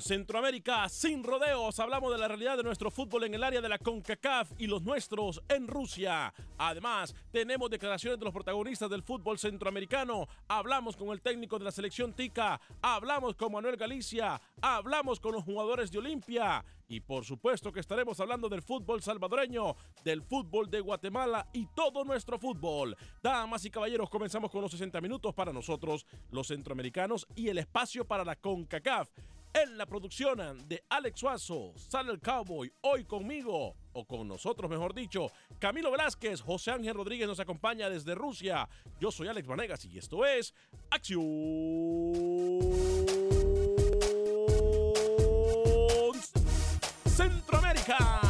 Centroamérica sin rodeos hablamos de la realidad de nuestro fútbol en el área de la CONCACAF y los nuestros en Rusia. Además, tenemos declaraciones de los protagonistas del fútbol centroamericano. Hablamos con el técnico de la selección Tica, hablamos con Manuel Galicia, hablamos con los jugadores de Olimpia y por supuesto que estaremos hablando del fútbol salvadoreño, del fútbol de Guatemala y todo nuestro fútbol. Damas y caballeros, comenzamos con los 60 minutos para nosotros, los centroamericanos, y el espacio para la CONCACAF. En la producción de Alex Suazo, sale el Cowboy, hoy conmigo, o con nosotros mejor dicho, Camilo Velázquez, José Ángel Rodríguez nos acompaña desde Rusia. Yo soy Alex Vanegas y esto es Acción Centroamérica.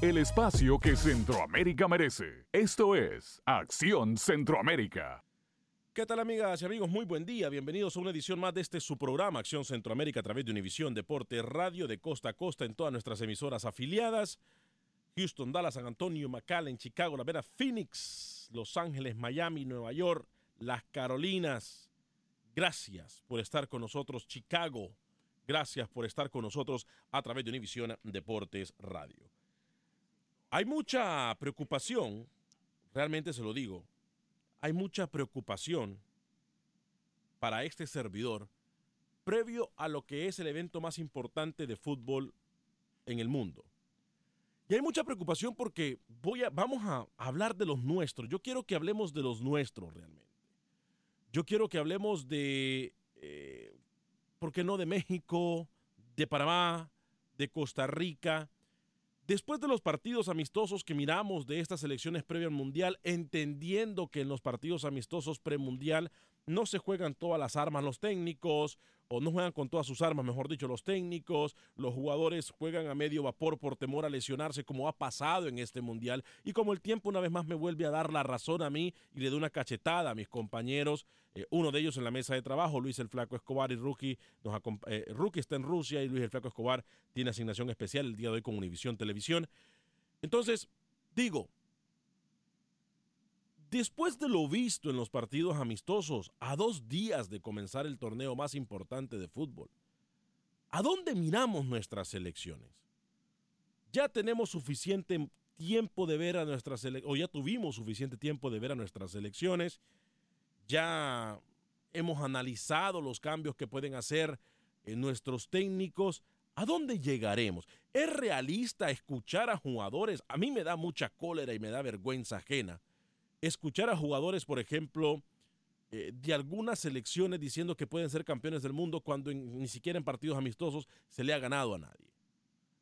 El espacio que Centroamérica merece. Esto es Acción Centroamérica. ¿Qué tal amigas y amigos? Muy buen día. Bienvenidos a una edición más de este su programa Acción Centroamérica a través de Univisión Deporte Radio de costa a costa en todas nuestras emisoras afiliadas. Houston, Dallas, San Antonio, McAllen, Chicago, La Vera, Phoenix, Los Ángeles, Miami, Nueva York, Las Carolinas. Gracias por estar con nosotros, Chicago. Gracias por estar con nosotros a través de Univisión Deportes Radio. Hay mucha preocupación, realmente se lo digo, hay mucha preocupación para este servidor previo a lo que es el evento más importante de fútbol en el mundo. Y hay mucha preocupación porque voy a, vamos a hablar de los nuestros. Yo quiero que hablemos de los nuestros realmente. Yo quiero que hablemos de, eh, ¿por qué no? De México, de Panamá, de Costa Rica. Después de los partidos amistosos que miramos de estas elecciones previa al Mundial, entendiendo que en los partidos amistosos premundial no se juegan todas las armas los técnicos, o no juegan con todas sus armas, mejor dicho, los técnicos, los jugadores juegan a medio vapor por temor a lesionarse, como ha pasado en este Mundial, y como el tiempo una vez más me vuelve a dar la razón a mí y le doy una cachetada a mis compañeros, eh, uno de ellos en la mesa de trabajo, Luis el Flaco Escobar y Rookie, nos eh, Rookie está en Rusia y Luis el Flaco Escobar tiene asignación especial el día de hoy con Univisión Televisión. Entonces, digo, Después de lo visto en los partidos amistosos, a dos días de comenzar el torneo más importante de fútbol, ¿a dónde miramos nuestras selecciones? Ya tenemos suficiente tiempo de ver a nuestras o ya tuvimos suficiente tiempo de ver a nuestras selecciones. Ya hemos analizado los cambios que pueden hacer eh, nuestros técnicos. ¿A dónde llegaremos? ¿Es realista escuchar a jugadores? A mí me da mucha cólera y me da vergüenza ajena. Escuchar a jugadores, por ejemplo, eh, de algunas selecciones diciendo que pueden ser campeones del mundo cuando ni siquiera en partidos amistosos se le ha ganado a nadie.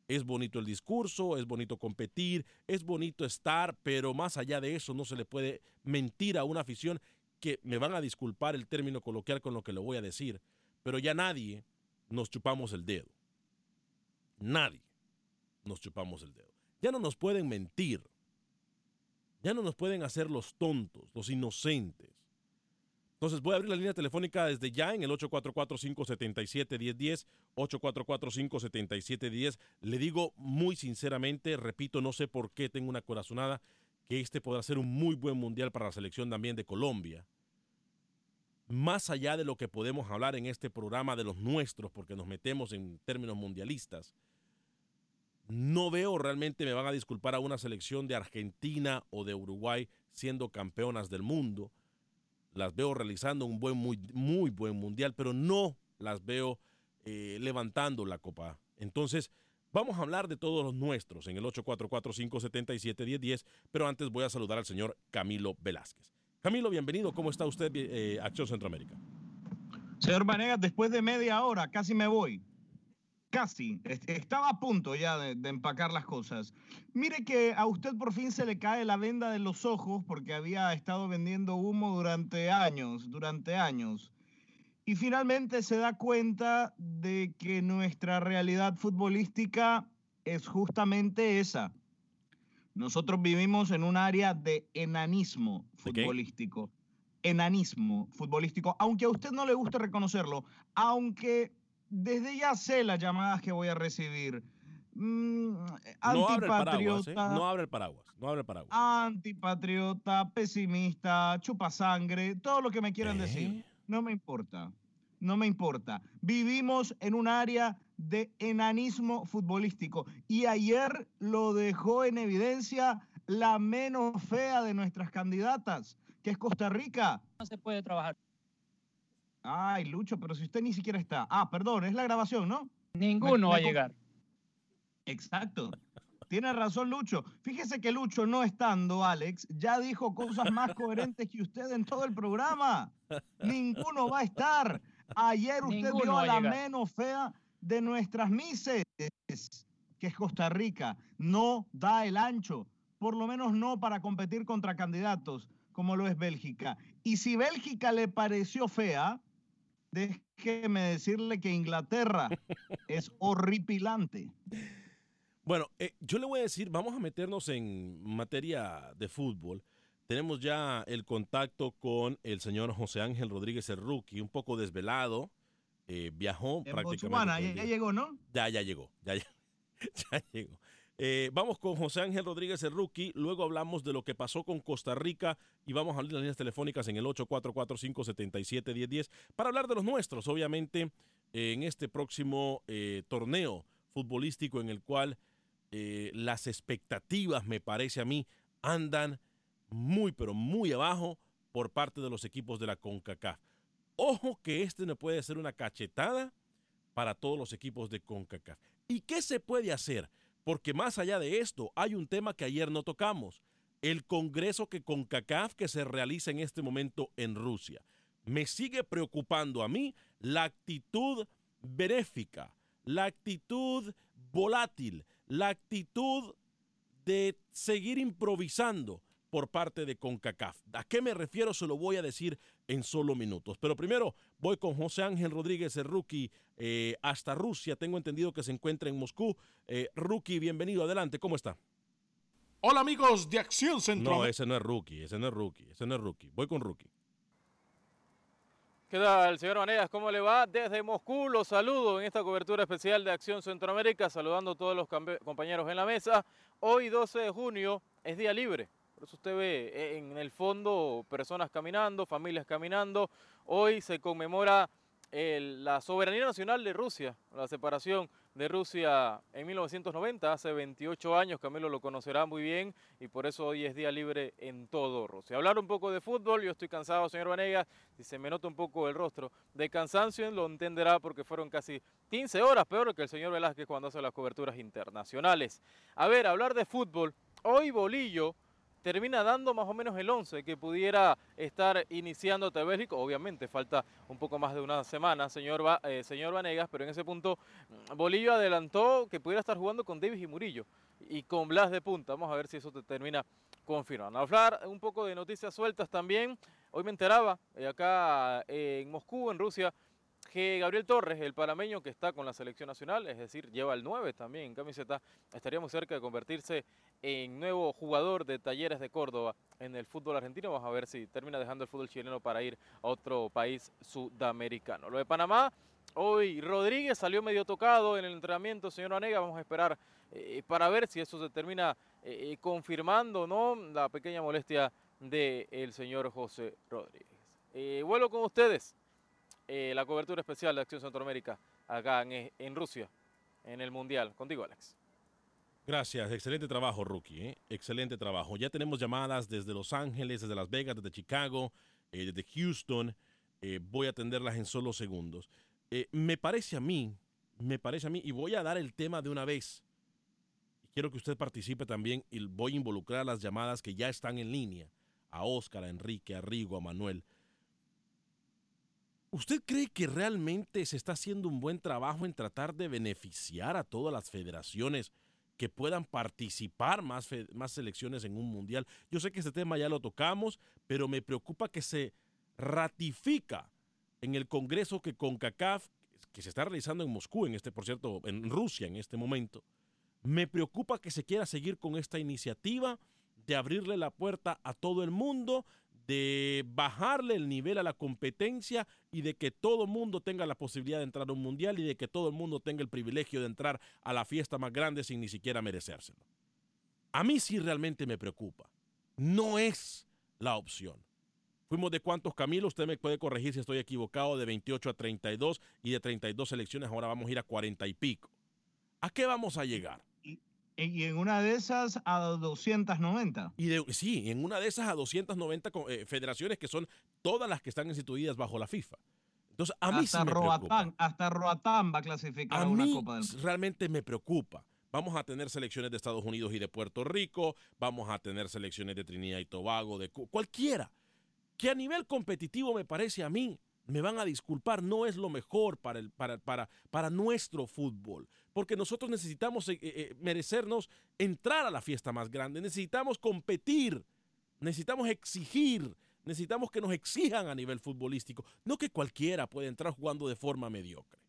Es bonito el discurso, es bonito competir, es bonito estar, pero más allá de eso no se le puede mentir a una afición que me van a disculpar el término coloquial con lo que le voy a decir, pero ya nadie nos chupamos el dedo. Nadie nos chupamos el dedo. Ya no nos pueden mentir. Ya no nos pueden hacer los tontos, los inocentes. Entonces voy a abrir la línea telefónica desde ya en el 844-577-1010, 844-577-10. Le digo muy sinceramente, repito, no sé por qué tengo una corazonada, que este podrá ser un muy buen mundial para la selección también de Colombia. Más allá de lo que podemos hablar en este programa de los nuestros, porque nos metemos en términos mundialistas, no veo realmente, me van a disculpar a una selección de Argentina o de Uruguay siendo campeonas del mundo las veo realizando un buen, muy, muy buen mundial, pero no las veo eh, levantando la copa. Entonces, vamos a hablar de todos los nuestros en el 844-577-1010, pero antes voy a saludar al señor Camilo Velázquez. Camilo, bienvenido. ¿Cómo está usted, eh, Acción Centroamérica? Señor Vanegas, después de media hora, casi me voy casi, estaba a punto ya de, empacar las cosas. Mire que a usted por fin se le cae la venda de los ojos porque había estado vendiendo humo durante años, durante años. Y finalmente se da cuenta de que nuestra realidad futbolística es justamente esa. Nosotros vivimos en un área de enanismo futbolístico. Enanismo futbolístico, aunque a usted no le guste reconocerlo, aunque desde ya sé las llamadas que voy a recibir. Mm, antipatriota. ¿eh? No abre el paraguas, no abre el paraguas. Antipatriota, pesimista, chupasangre, todo lo que me quieran decir. ¿Eh? No me importa. No me importa. Vivimos en un área de enanismo futbolístico. Y ayer lo dejó en evidencia la menos fea de nuestras candidatas, que es Costa Rica. No se puede trabajar. Ay, Lucho, pero si usted ni siquiera está. Ah, perdón, es la grabación, ¿no? Ninguno va a llegar. Exacto. Tiene razón Lucho. Fíjese que Lucho no estando, Alex, ya dijo cosas más coherentes que usted en todo el programa. Ninguno va a estar. Ayer usted vio a la menos fea de nuestras mises, que es Costa Rica. No da el ancho, por lo menos no para competir contra candidatos como lo es Bélgica. Y si Bélgica le pareció fea, déjeme decirle que Inglaterra es horripilante. Bueno, eh, yo le voy a decir, vamos a meternos en materia de fútbol. Tenemos ya el contacto con el señor José Ángel Rodríguez el rookie, un poco desvelado. Eh, viajó prácticamente. ya, llegó, ¿no? Ya, ya llegó, ya, ya llegó. Eh, vamos con José Ángel Rodríguez, el rookie. Luego hablamos de lo que pasó con Costa Rica y vamos a abrir las líneas telefónicas en el 844-577-1010 para hablar de los nuestros, obviamente, en este próximo eh, torneo futbolístico en el cual eh, las expectativas, me parece a mí, andan muy, pero muy abajo por parte de los equipos de la CONCACAF. Ojo que este no puede ser una cachetada para todos los equipos de CONCACAF. ¿Y qué se puede hacer? Porque más allá de esto, hay un tema que ayer no tocamos, el Congreso que con CACAF que se realiza en este momento en Rusia. Me sigue preocupando a mí la actitud benéfica, la actitud volátil, la actitud de seguir improvisando por parte de CONCACAF. ¿A qué me refiero? Se lo voy a decir en solo minutos. Pero primero voy con José Ángel Rodríguez, el rookie, eh, hasta Rusia. Tengo entendido que se encuentra en Moscú. Eh, rookie, bienvenido. Adelante, ¿cómo está? Hola amigos de Acción Central. No, ese no es rookie, ese no es rookie, ese no es rookie. Voy con rookie. ¿Qué tal, señor Vanegas? ¿Cómo le va? Desde Moscú los saludo en esta cobertura especial de Acción Centroamérica, saludando a todos los compañeros en la mesa. Hoy, 12 de junio, es día libre. Usted ve eh, en el fondo personas caminando, familias caminando. Hoy se conmemora la soberanía nacional de Rusia, la separación de Rusia en 1990, hace 28 años, Camilo lo conocerá muy bien y por eso hoy es día libre en todo Rusia. Hablar un poco de fútbol, yo estoy cansado, señor Vanegas, si se me nota un poco el rostro de cansancio, lo entenderá porque fueron casi 15 horas, peor que el señor Velázquez cuando hace las coberturas internacionales. A ver, hablar de fútbol, hoy Bolillo termina dando más o menos el 11 que pudiera estar iniciando ante Bélgica. Obviamente falta un poco más de una semana, señor, eh, señor Vanegas, pero en ese punto mm, Bolillo adelantó que pudiera estar jugando con Davis y Murillo y con Blas de punta. Vamos a ver si eso te termina confirmando. Hablar un poco de noticias sueltas también. Hoy me enteraba eh, acá eh, en Moscú, en Rusia, que Gabriel Torres, el panameño que está con la selección nacional, es decir, lleva el 9 también en camiseta, estaría muy cerca de convertirse en nuevo jugador de Talleres de Córdoba en el fútbol argentino. Vamos a ver si termina dejando el fútbol chileno para ir a otro país sudamericano. Lo de Panamá, hoy Rodríguez salió medio tocado en el entrenamiento, señor Anega, vamos a esperar eh, para ver si eso se termina eh, eh, confirmando o no la pequeña molestia del señor José Rodríguez. Eh, vuelvo con ustedes eh, la cobertura especial de Acción Centroamérica acá en, en Rusia, en el Mundial. Contigo, Alex. Gracias, excelente trabajo, Rookie. ¿eh? Excelente trabajo. Ya tenemos llamadas desde Los Ángeles, desde Las Vegas, desde Chicago, eh, desde Houston. Eh, voy a atenderlas en solo segundos. Eh, me parece a mí, me parece a mí, y voy a dar el tema de una vez. Quiero que usted participe también y voy a involucrar las llamadas que ya están en línea. A Oscar, a Enrique, a Rigo, a Manuel. ¿Usted cree que realmente se está haciendo un buen trabajo en tratar de beneficiar a todas las federaciones que puedan participar más, más selecciones en un mundial? Yo sé que este tema ya lo tocamos, pero me preocupa que se ratifica en el Congreso que CONCACAF, que se está realizando en Moscú, en este, por cierto, en Rusia en este momento, me preocupa que se quiera seguir con esta iniciativa de abrirle la puerta a todo el mundo, de bajarle el nivel a la competencia y de que todo mundo tenga la posibilidad de entrar a un mundial y de que todo el mundo tenga el privilegio de entrar a la fiesta más grande sin ni siquiera merecérselo. A mí sí realmente me preocupa. No es la opción. Fuimos de cuántos, Camilo, usted me puede corregir si estoy equivocado, de 28 a 32 y de 32 selecciones ahora vamos a ir a 40 y pico. ¿A qué vamos a llegar? Y en una de esas a 290. Y de, sí, en una de esas a 290 co- eh, federaciones que son todas las que están instituidas bajo la FIFA. Entonces, a mí sí hasta, me preocupa. Roatán, hasta Roatán va a clasificar a, A una mí Copa del Mundo. realmente me preocupa. Vamos a tener selecciones de Estados Unidos y de Puerto Rico, vamos a tener selecciones de Trinidad y Tobago, de Cu- cualquiera. Que a nivel competitivo me parece a mí, me van a disculpar, no es lo mejor para, el, para, para, para nuestro fútbol. Porque nosotros necesitamos eh, eh, merecernos entrar a la fiesta más grande, necesitamos competir, necesitamos exigir, necesitamos que nos exijan a nivel futbolístico, no que cualquiera pueda entrar jugando de forma mediocre.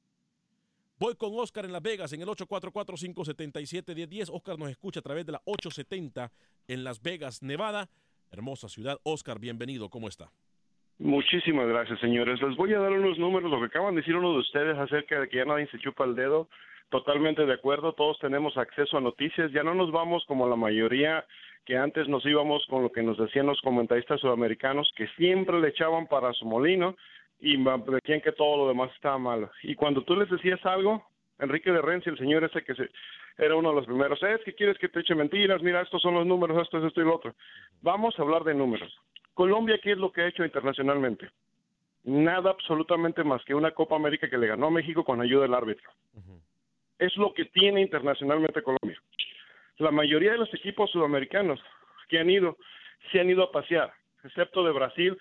Voy con Oscar en Las Vegas en el 844-577-1010. Oscar nos escucha a través de la 870 en Las Vegas, Nevada. Hermosa ciudad. Oscar, bienvenido. ¿Cómo está? Muchísimas gracias, señores. Les voy a dar unos números, lo que acaban de decir uno de ustedes acerca de que ya nadie se chupa el dedo. Totalmente de acuerdo, todos tenemos acceso a noticias. Ya no nos vamos como la mayoría que antes nos íbamos con lo que nos decían los comentaristas sudamericanos, que siempre le echaban para su molino y decían que todo lo demás estaba malo. Y cuando tú les decías algo, Enrique de Renzi, el señor ese que se, era uno de los primeros, es que quieres que te eche mentiras, mira, estos son los números, esto es esto y lo otro. Vamos a hablar de números. Colombia, ¿qué es lo que ha hecho internacionalmente? Nada absolutamente más que una Copa América que le ganó a México con ayuda del árbitro. Es lo que tiene internacionalmente Colombia. La mayoría de los equipos sudamericanos que han ido, se han ido a pasear, excepto de Brasil,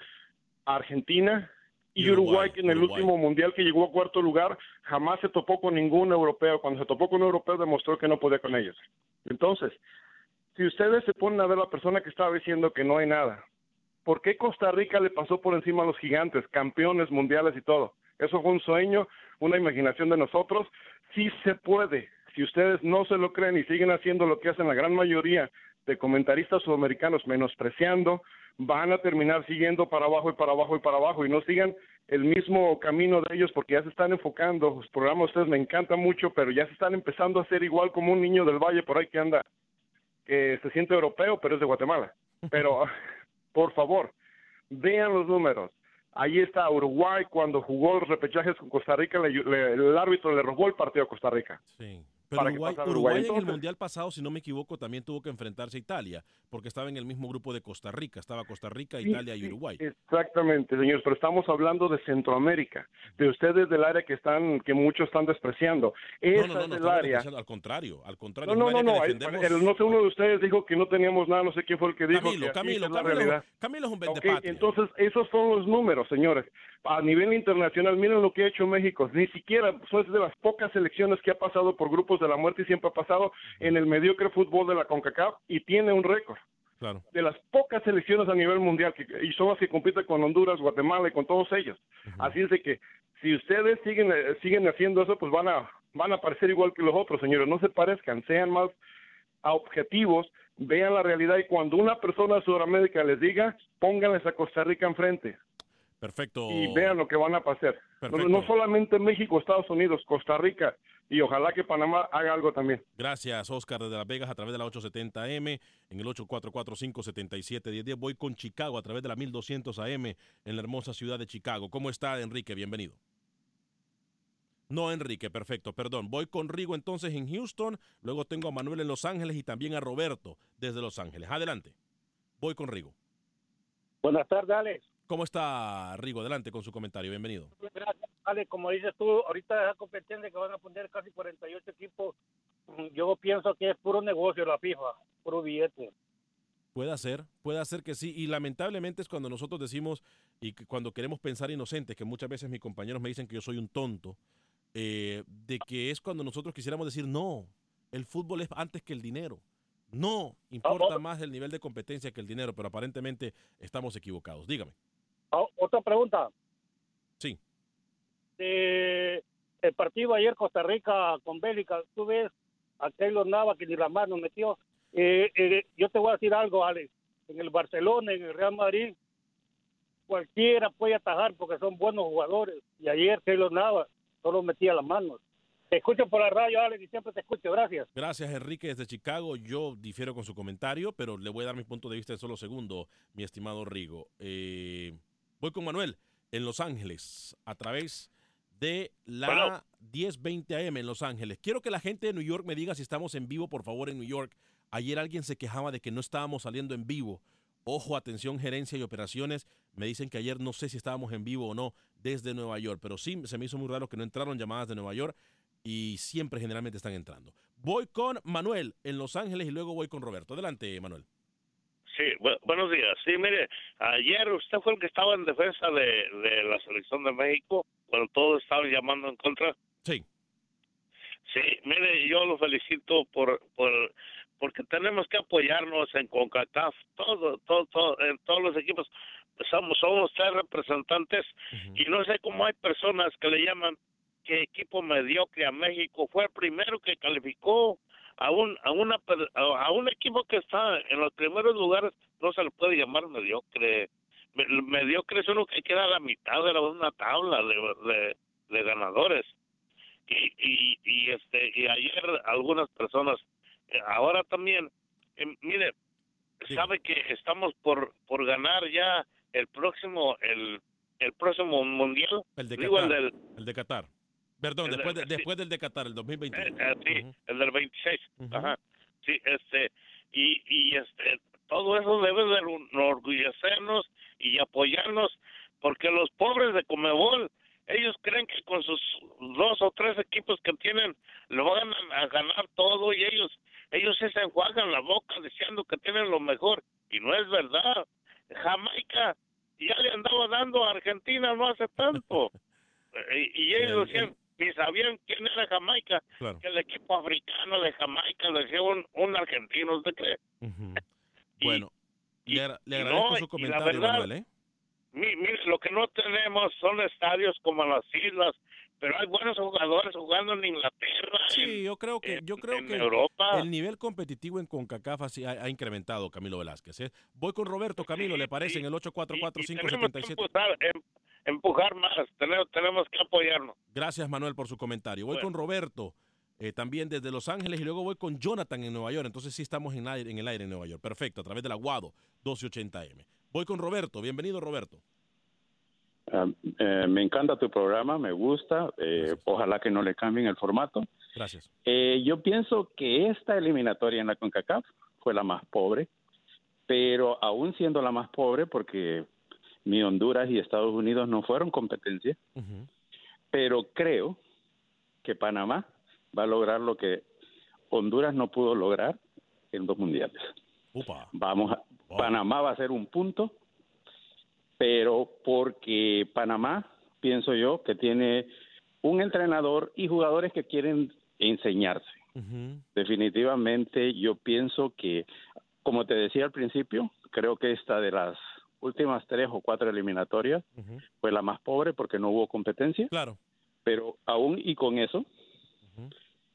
Argentina y, Uruguay, Uruguay, que en el Uruguay. último mundial que llegó a cuarto lugar jamás se topó con ningún europeo. Cuando se topó con un europeo demostró que no podía con ellos. Entonces, si ustedes se ponen a ver la persona que estaba diciendo que no hay nada, ¿por qué Costa Rica le pasó por encima a los gigantes, campeones mundiales y todo? Eso fue un sueño, una imaginación de nosotros. Sí se puede. Si ustedes no se lo creen y siguen haciendo lo que hacen la gran mayoría de comentaristas sudamericanos, menospreciando, van a terminar siguiendo para abajo y para abajo y para abajo y no sigan el mismo camino de ellos porque ya se están enfocando. Los programas de ustedes me encantan mucho, pero ya se están empezando a hacer igual como un niño del valle por ahí que anda, que se siente europeo, pero es de Guatemala. Pero, por favor, vean los números. Ahí está Uruguay cuando jugó los repechajes con Costa Rica, le- el árbitro le robó el partido a Costa Rica. Sí. Pero Para que Uruguay, pasara Uruguay Uruguay. en el Mundial pasado, si no me equivoco, también tuvo que enfrentarse a Italia, porque estaba en el mismo grupo de Costa Rica. Estaba Costa Rica, Sí, Italia y Uruguay. Exactamente, señores, pero estamos hablando de Centroamérica, de ustedes del área que están, que muchos están despreciando. Esa no, no, no, es no, el área. al contrario, al contrario. No, no, no, área no, que ahí- defendemos- el- no sé, uno de ustedes dijo que no teníamos nada, no sé quién fue el que dijo Camilo, que así Camilo, es la Camilo, realidad. Camilo es un Ok, vendepatria. entonces esos son los números, señores. A nivel internacional, miren lo que ha hecho México. Ni siquiera son de las pocas selecciones que ha pasado por grupos de la muerte y siempre ha pasado en el mediocre fútbol de la CONCACAF y tiene un récord. Claro. De las pocas selecciones a nivel mundial que, y son las que compiten con Honduras, Guatemala y con todos ellos. Así es de que si ustedes siguen eh, siguen haciendo eso, pues van a van a parecer igual que los otros, señores. No se parezcan, sean más objetivos, vean la realidad y cuando una persona de Sudamérica les diga, pónganles a Costa Rica enfrente Perfecto. y vean lo que van a pasar. No, Perfecto. no solamente México, Estados Unidos, Costa Rica y ojalá que Panamá haga algo también. Gracias, Oscar, desde Las Vegas a través de la 870M, en el 844-577-1010. Voy con Chicago a través de la 1200 AM en la hermosa ciudad de Chicago. ¿Cómo está, Enrique? Bienvenido. No, Enrique, perfecto, perdón. Voy con Rigo entonces en Houston, luego tengo a Manuel en Los Ángeles y también a Roberto desde Los Ángeles. Adelante. Voy con Rigo. Buenas tardes, Alex. ¿Cómo está Rigo? Adelante con su comentario. Bienvenido. Gracias, Alex. Como dices tú, ahorita esa competencia que van a poner casi 48 equipos, mm, yo pienso que es puro negocio la FIFA, puro billete. Puede ser, puede ser que sí. Y lamentablemente es cuando nosotros decimos y cuando queremos pensar inocentes, que muchas veces mis compañeros me dicen que yo soy un tonto, eh, de que es cuando nosotros quisiéramos decir, no, el fútbol es antes que el dinero. No, importa más el nivel de competencia que el dinero, pero aparentemente estamos equivocados. Dígame. Ah, otra pregunta. Sí. De el partido ayer Costa Rica con Bélgica, tú ves a Keylor Nava que ni la mano metió. Eh, eh, yo te voy a decir algo, Alex. En el Barcelona, en el Real Madrid, cualquiera puede atajar porque son buenos jugadores. Y ayer Keylor Nava solo metía las manos. Te escucho por la radio, Alex, y siempre te escucho. Gracias. Gracias, Enrique, desde Chicago. Yo difiero con su comentario, pero le voy a dar mi punto de vista en solo segundo, mi estimado Rigo. Eh, voy con Manuel en Los Ángeles, a través de la Bueno. 1020 AM en Los Ángeles. Quiero que la gente de New York me diga si estamos en vivo, por favor, en New York. Ayer alguien se quejaba de que no estábamos saliendo en vivo. Ojo, atención, gerencia y operaciones. Me dicen que ayer no sé si estábamos en vivo o no desde Nueva York, pero sí se me hizo muy raro que no entraron llamadas de Nueva York y siempre generalmente están entrando. Voy con Manuel en Los Ángeles y luego voy con Roberto. Adelante, Manuel. Sí, bu- buenos días. Sí, mire, ayer usted fue el que estaba en defensa de, de la selección de México cuando todos estaban llamando en contra. Sí. Sí, mire, yo lo felicito por, por porque tenemos que apoyarnos en CONCACAF, todo, todo, todo, en todos los equipos. Somos, somos tres representantes y no sé cómo hay personas que le llaman que equipo mediocre a México fue el primero que calificó a un a una a un equipo que está en los primeros lugares no se le puede llamar mediocre Me- mediocre es uno que queda a la mitad de la, una tabla de, de, de ganadores y, y y este y ayer algunas personas eh, ahora también eh, mire sabe que estamos por por ganar ya el próximo el el próximo mundial El de digo el Qatar. del El de Qatar. Perdón, El de- después, de- sí. después del de Qatar, el 2021. Eh, sí, el del 26. Ajá. Sí, este, y, y este, todo eso debe de enorgullecernos y apoyarnos, porque los pobres de Comebol, ellos creen que con sus dos o tres equipos que tienen, lo van a, ganar todo y ellos, ellos se enjuagan la boca diciendo que tienen lo mejor, y no es verdad. Jamaica ya le andaba dando a Argentina no hace tanto. Eh, y, y ellos decían, ni sabían quién era Jamaica, Claro. que el equipo africano de Jamaica lo decía un, un argentino, ¿usted cree? Bueno, le, agra- le y agradezco no, su y la comentario, verdad- Manuel. ¿eh? Mi- Mire, lo que no tenemos son estadios como en las islas, pero hay buenos jugadores jugando en Inglaterra. Sí, yo creo que, yo creo en que el- Europa. el nivel competitivo en CONCACAF ha, ha incrementado, Camilo Velázquez. ¿eh? Voy con Roberto, Camilo, ¿le parece? En el Tenemos que 844-577. Empujar, em- más, tenemos, tenemos que apoyarnos. Gracias, Manuel, por su comentario. Voy Bueno. con Roberto, eh, también desde Los Ángeles, y luego voy con Jonathan en Nueva York. Entonces sí estamos en, aire- en el aire en Nueva York. Perfecto, a través del Aguado 1280M. Voy con Roberto. Bienvenido, Roberto. Ah, eh, me encanta tu programa, me gusta. eh, ojalá que no le cambien el formato. Gracias. Eh, yo pienso que esta eliminatoria en la CONCACAF fue la más pobre, pero aún siendo la más pobre, porque ni Honduras y Estados Unidos no fueron competencia, pero creo que Panamá va a lograr lo que Honduras no pudo lograr en dos mundiales. Upa. Vamos a, Panamá va a ser un punto, pero porque Panamá, pienso yo, que tiene un entrenador y jugadores que quieren enseñarse. Definitivamente yo pienso que, como te decía al principio, creo que esta de las últimas tres o cuatro eliminatorias fue la más pobre porque no hubo competencia. Claro. Pero aún y con eso,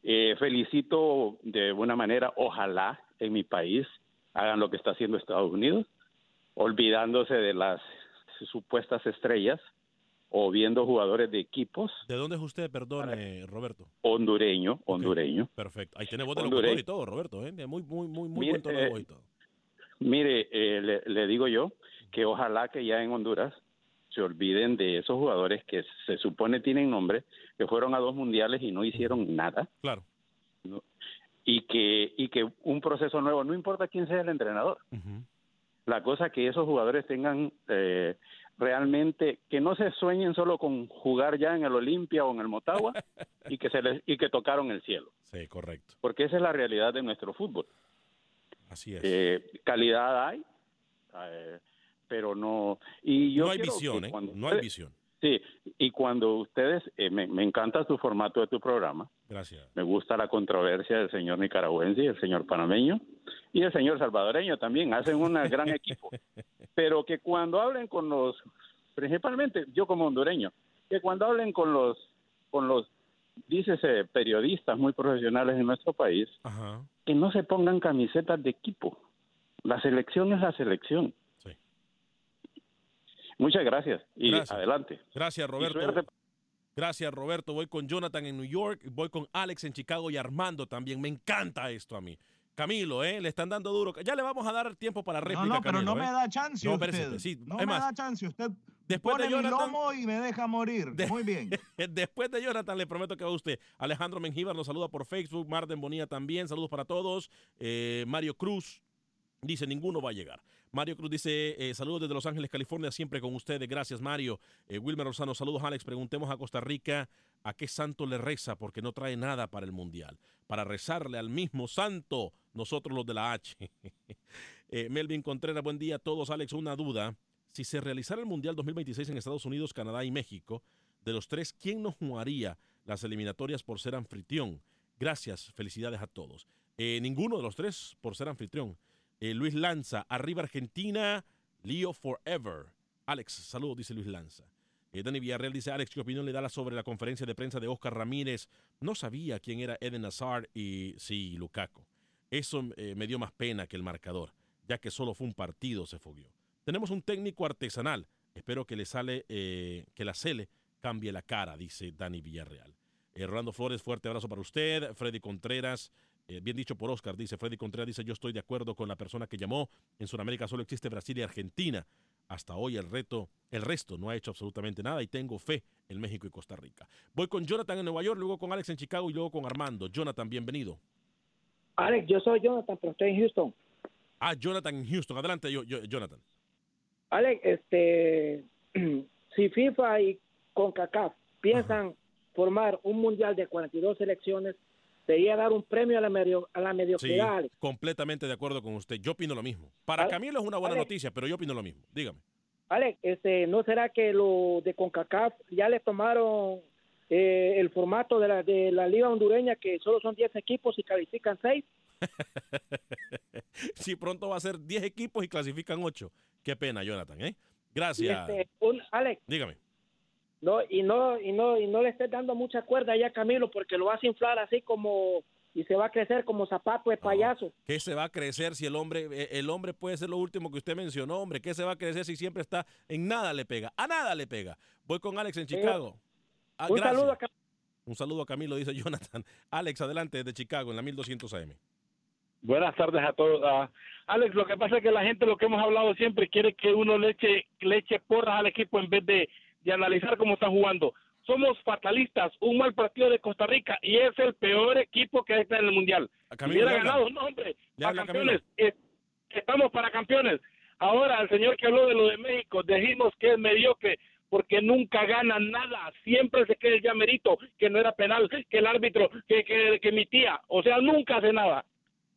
eh, felicito de buena manera, ojalá en mi país hagan lo que está haciendo Estados Unidos, olvidándose de las supuestas estrellas o viendo jugadores de equipos ¿De dónde es usted, perdone, Roberto? hondureño, hondureño. Perfecto. Ahí tiene voz de locutor y todo, Roberto. ¿eh? Muy, muy, muy, muy Mire, buen tono de eh, voz y todo. Mire, eh, le, le digo yo que ojalá que ya en Honduras se olviden de esos jugadores que se supone tienen nombre, que fueron a dos mundiales y no hicieron nada. Claro. ¿no? Y que, y que un proceso nuevo, no importa quién sea el entrenador. La cosa es que esos jugadores tengan eh, realmente, que no se sueñen solo con jugar ya en el Olimpia o en el Motagua y que se les, y que tocaron el cielo. Sí, correcto. Porque esa es la realidad de nuestro fútbol. Así es. Eh, calidad hay, eh, pero no. Y yo no hay visión, ¿eh? No hay visión. Sí, y cuando ustedes, eh, me, me encanta tu formato de tu programa, Gracias. me gusta la controversia del señor nicaragüense y el señor panameño y el señor salvadoreño también, hacen un gran equipo, pero que cuando hablen con los, principalmente yo como hondureño, que cuando hablen con los, con los, dícese, periodistas muy profesionales en nuestro país, Ajá. que no se pongan camisetas de equipo. La selección es la selección. Muchas gracias y Gracias. adelante. Gracias, Roberto. Gracias, Roberto. Voy con Jonathan en New York, voy con Alex en Chicago y Armando también. Me encanta esto a mí. Camilo, ¿eh? Le están dando duro. Ya le vamos a dar tiempo para No, réplica, no, pero Camilo, no ¿eh? me da chance No, usted. sí. No es me más, da chance. Usted después de pone mi Jonathan- lomo y me deja morir. Muy bien. Después de Jonathan, le prometo que va usted. Alejandro Mengíbar nos saluda por Facebook. Marden Bonilla también. Saludos para todos. Eh, Mario Cruz dice: ninguno va a llegar. Mario Cruz dice: eh, saludos desde Los Ángeles, California, siempre con ustedes. Gracias, Mario. Eh, Wilmer Rosano, saludos, Alex. Preguntemos a Costa Rica a qué santo le reza porque no trae nada para el mundial. Para rezarle al mismo santo, nosotros los de la H. Eh, Melvin Contreras, buen día a todos. Alex, una duda. Si se realizara el Mundial 2026 en Estados Unidos, Canadá y México, de los tres, ¿quién nos jugaría las eliminatorias por ser anfitrión? Gracias, felicidades a todos. Ninguno de los tres por ser anfitrión. Eh, Luis Lanza, arriba Argentina, Leo Forever. Alex, saludos, dice Luis Lanza. Eh, Dani Villarreal dice, Alex, ¿qué opinión le da sobre la conferencia de prensa de Oscar Ramírez? No sabía quién era Eden Hazard y sí, Lukaku. Eso eh, me dio más pena que el marcador, ya que solo fue un partido, se fogueó. Tenemos un técnico artesanal. Espero que le sale, que la Cele cambie la cara, dice Dani Villarreal. Rolando Flores, fuerte abrazo para usted. Freddy Contreras, eh, bien dicho por Oscar, dice Freddy Contreras, dice yo estoy de acuerdo con la persona que llamó. En Sudamérica solo existe Brasil y Argentina. Hasta hoy el reto, el resto no ha hecho absolutamente nada y tengo fe en México y Costa Rica. Voy con Jonathan en Nueva York, luego con Alex en Chicago y luego con Armando. Jonathan, bienvenido. Alex, yo soy Jonathan, pero estoy en Houston. Ah, Jonathan en Houston. Adelante, yo, yo- Jonathan. Alex, este, si FIFA y CONCACAF piensan formar un mundial de 42 selecciones, sería dar un premio a la, medio- a la Sí, mediocridad, Alex. completamente de acuerdo con usted. Yo opino lo mismo. Para Ale- Camilo es una buena noticia, pero yo opino lo mismo. Dígame. Alex, este, ¿no será que lo de CONCACAF ya le tomaron eh, el formato de la, de la liga hondureña, que solo son 10 equipos y califican 6? si pronto va a ser 10 equipos y clasifican 8. Qué pena, Jonathan, ¿eh? Gracias. este, un- Alex, Dígame. No, y no, y no, y no le estés dando mucha cuerda ya Camilo, porque lo vas a inflar así como, y se va a crecer como zapato de payaso. ¿Qué se va a crecer si el hombre, eh, el hombre puede ser lo último que usted mencionó, hombre? ¿Qué se va a crecer si siempre está en nada le pega? A nada le pega. Voy con Alex en Chicago. Ah, un gracias. saludo a Cam- Un saludo a Camilo, dice Jonathan. Alex, adelante desde Chicago en la 1200 AM. Buenas tardes a todos. Ah, Alex, lo que pasa es que la gente, lo que hemos hablado siempre, quiere que uno le eche, le eche porras al equipo en vez de, de analizar cómo están jugando. Somos fatalistas, un mal partido de Costa Rica y es el peor equipo que está en el Mundial. Si hubiera ganado, no hombre, para campeones, eh, estamos para campeones. Ahora, el señor que habló de lo de México, dijimos que es mediocre porque nunca gana nada, siempre se queda el ya merito, que no era penal, que el árbitro, que, que, que mi tía, o sea, nunca hace nada.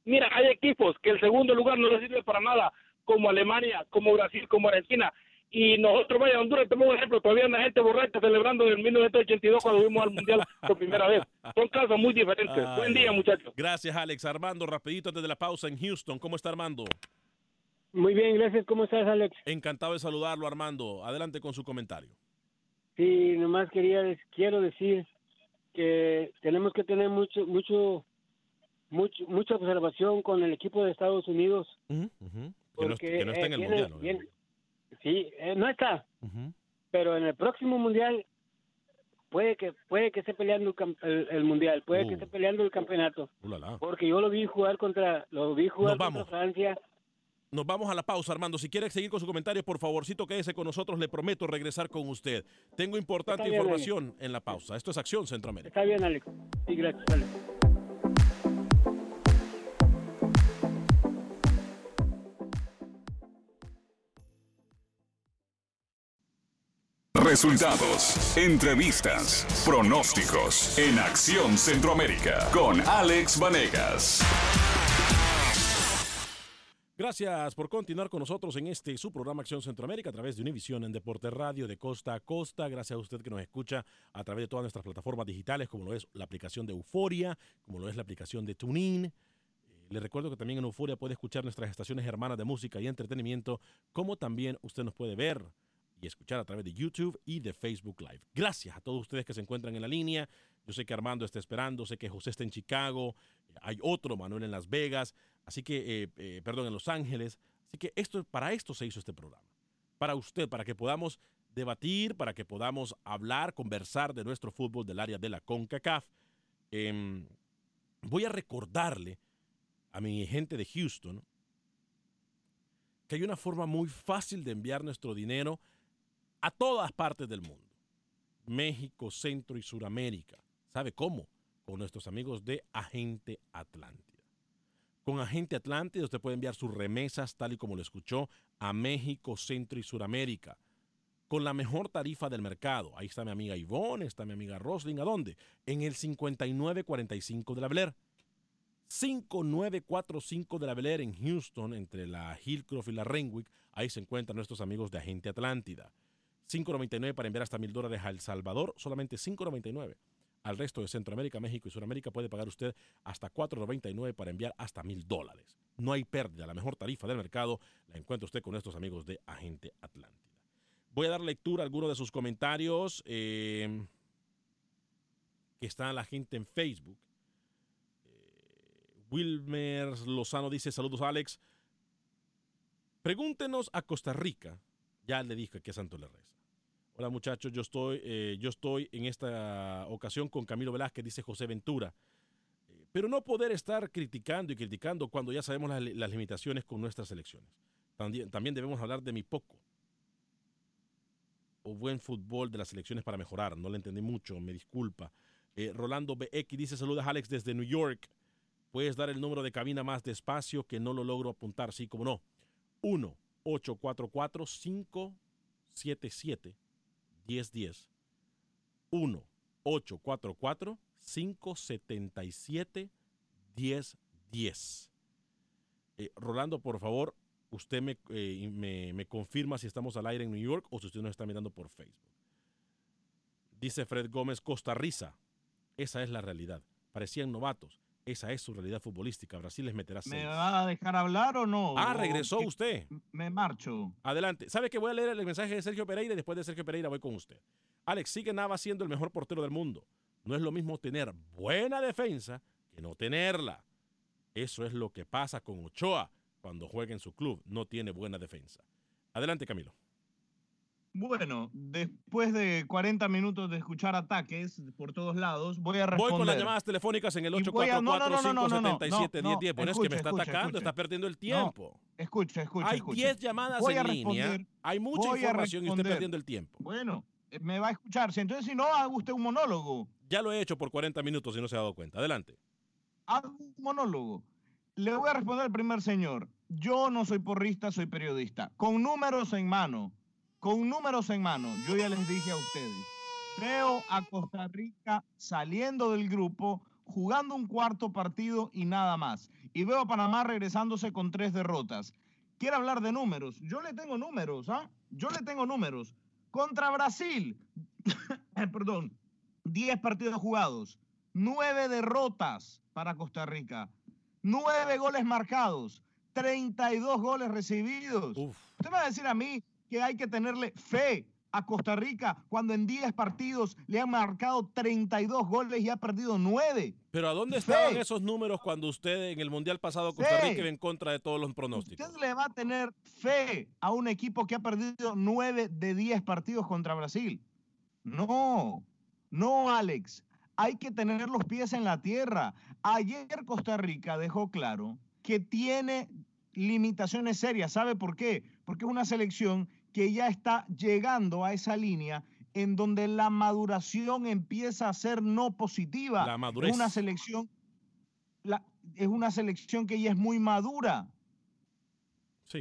Mira, hay equipos que el segundo lugar no les sirve para nada, como Alemania, como Brasil, como Argentina, y nosotros, vaya, Honduras, te pongo un ejemplo, todavía hay una gente borracha celebrando en 1982 cuando fuimos al Mundial por primera vez. Son casos muy diferentes. Ay, Buen día, muchachos. Gracias, Alex. Armando, rapidito antes de la pausa en Houston. ¿Cómo está Armando? Muy bien, gracias. ¿Cómo estás, Alex? Encantado de saludarlo, Armando. Adelante con su comentario. Sí, nomás quería quiero decir que tenemos que tener mucho mucho mucho mucha observación con el equipo de Estados Unidos Que no, porque que no está en eh, el viene- Mundial. ¿no? viene- sí, eh, no está, pero en el próximo mundial puede que puede que esté peleando el, el- el mundial, puede Uh. que esté peleando el campeonato, Uh, la, la. porque yo lo vi jugar contra lo vi jugar Nos contra vamos. Francia. Nos vamos a la pausa, Armando. Si quiere seguir con su comentario, por favorcito, quédese con nosotros. Le prometo regresar con usted. Tengo importante bien, información en la pausa. Esto es Acción Centroamérica. Está bien, Alex. Sí, gracias, Alex. Resultados, entrevistas, pronósticos en Acción Centroamérica con Alex Vanegas. Gracias por continuar con nosotros en este su programa Acción Centroamérica a través de Univisión en Deporte Radio de costa a costa. Gracias a usted que nos escucha a través de todas nuestras plataformas digitales, como lo es la aplicación de Euforia, como lo es la aplicación de TuneIn. Eh, Le recuerdo que también en Euforia puede escuchar nuestras estaciones hermanas de música y entretenimiento, como también usted nos puede ver y escuchar a través de YouTube y de Facebook Live. Gracias a todos ustedes que se encuentran en la línea. Yo sé que Armando está esperando, sé que José está en Chicago, hay otro, Manuel en Las Vegas, así que, eh, eh, perdón, en Los Ángeles. Así que esto, para esto se hizo este programa. Para usted, para que podamos debatir, para que podamos hablar, conversar de nuestro fútbol del área de la CONCACAF. Em, voy a recordarle a mi gente de Houston que hay una forma muy fácil de enviar nuestro dinero a todas partes del mundo. México, Centro y Suramérica. ¿Sabe cómo? Con nuestros amigos de Agente Atlántida. Con Agente Atlántida usted puede enviar sus remesas, tal y como lo escuchó, a México, Centro y Suramérica. Con la mejor tarifa del mercado. Ahí está mi amiga Ivonne, está mi amiga Rosling. ¿A dónde? En el 5945 de la Bel Air. 5945 de la Bel en Houston, entre la Hillcroft y la Renwick. Ahí se encuentran nuestros amigos de Agente Atlántida. 5.99 para enviar hasta mil dólares a El Salvador, solamente 5.99. Al resto de Centroamérica, México y Sudamérica puede pagar usted hasta 4.99 para enviar hasta mil dólares. No hay pérdida, la mejor tarifa del mercado la encuentra usted con nuestros amigos de Agente Atlántida. Voy a dar lectura a algunos de sus comentarios eh, que está la gente en Facebook. Eh, Wilmer Lozano dice, saludos Alex. Pregúntenos a Costa Rica. Ya le dije que a Santo le reza. Hola muchachos, yo estoy, eh, yo estoy en esta ocasión con Camilo Velázquez, dice José Ventura. Eh, pero no poder estar criticando y criticando cuando ya sabemos las, limitaciones con nuestras elecciones. También, también debemos hablar de mi poco o buen fútbol de las elecciones para mejorar. No le entendí mucho, me disculpa. Eh, Rolando BX dice, saludos Alex desde New York. Puedes dar el número de cabina más despacio que no lo logro apuntar. Sí, como no. 1 844 577 1010 1 844 577 1010 eh, Rolando, por favor, usted me, eh, me, me, confirma si estamos al aire en New York o si usted nos está mirando por Facebook. Dice Fred Gómez, Costa Rica. Esa es la realidad. Parecían novatos. Esa es su realidad futbolística. Brasil les meterá seis. ¿Me va a dejar hablar o no? Ah, regresó ¿O usted. Me marcho. Adelante. ¿Sabe que voy a leer el mensaje de Sergio Pereira y después de Sergio Pereira voy con usted? Alex, sigue Nava siendo el mejor portero del mundo. No es lo mismo tener buena defensa que no tenerla. Eso es lo que pasa con Ochoa cuando juega en su club. No tiene buena defensa. Adelante, Camilo. Bueno, después de 40 minutos de escuchar ataques por todos lados, voy a responder. Voy con las llamadas telefónicas en el 844-577-1010. Bueno, es que me está atacando, está perdiendo el tiempo. No, escucha, escucha. Hay escucha. 10 llamadas voy en línea. Hay mucha información y usted perdiendo el tiempo. Bueno, me va a escuchar. Entonces, si no, haga usted un monólogo. Ya lo he hecho por 40 minutos y no se ha dado cuenta. Adelante. Haga un monólogo. Le voy a responder al primer señor. Yo no soy porrista, soy periodista. Con números en mano, con números en mano, yo ya les dije a ustedes, veo a Costa Rica saliendo del grupo, jugando un cuarto partido y nada más. Y veo a Panamá regresándose con tres derrotas. Quiere hablar de números. Yo le tengo números, ¿ah? Yo le tengo números. Contra Brasil, perdón, 10 partidos jugados, 9 derrotas para Costa Rica, 9 goles marcados, 32 goles recibidos. Usted me va a decir a mí que hay que tenerle fe a Costa Rica cuando en 10 partidos le han marcado 32 goles y ha perdido 9. Pero ¿a dónde estaban esos números cuando usted en el Mundial pasado Costa Rica iba en contra de todos los pronósticos? Usted le va a tener fe a un equipo que ha perdido 9 de 10 partidos contra Brasil. No, no, Alex. Hay que tener los pies en la tierra. Ayer Costa Rica dejó claro que tiene limitaciones serias. ¿Sabe por qué? Porque es una selección que ya está llegando a esa línea en donde la maduración empieza a ser no positiva. La madurez. Es una selección, la- es una selección que ya es muy madura.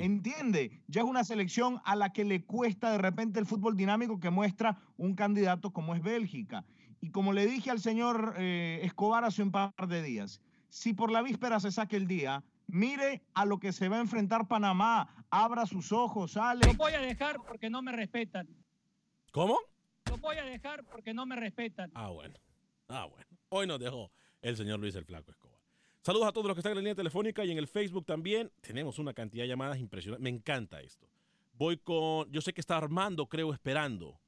¿Entiende? Ya es una selección a la que le cuesta de repente el fútbol dinámico que muestra un candidato como es Bélgica. Y como le dije al señor eh, Escobar hace un par de días, si por la víspera se saque el día, mire a lo que se va a enfrentar Panamá, abra sus ojos, sale. Lo voy a dejar porque no me respetan. ¿Cómo? Lo voy a dejar porque no me respetan. Ah, bueno. Ah, bueno. Hoy nos dejó el señor Luis el Flaco Escobar. Saludos a todos los que están en la línea telefónica y en el Facebook también. Tenemos una cantidad de llamadas impresionantes. Me encanta esto. Voy con, yo sé que está Armando, creo, esperando.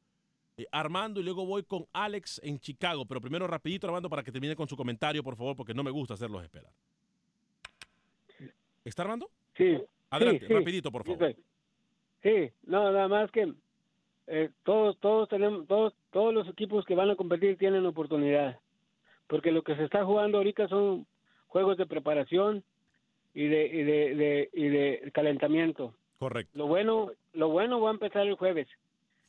Eh, Armando y luego voy con Alex en Chicago. Pero primero rapidito, Armando, para que termine con su comentario, por favor, porque no me gusta hacerlos esperar. ¿Está Armando? Sí. Adelante, sí, rapidito, por favor. Sí, no, nada más que eh, todos, todos tenemos, todos, todos los equipos que van a competir tienen oportunidad, porque lo que se está jugando ahorita son juegos de preparación y de, y de, de- y de calentamiento. Correcto. Lo bueno, lo bueno va a empezar el jueves,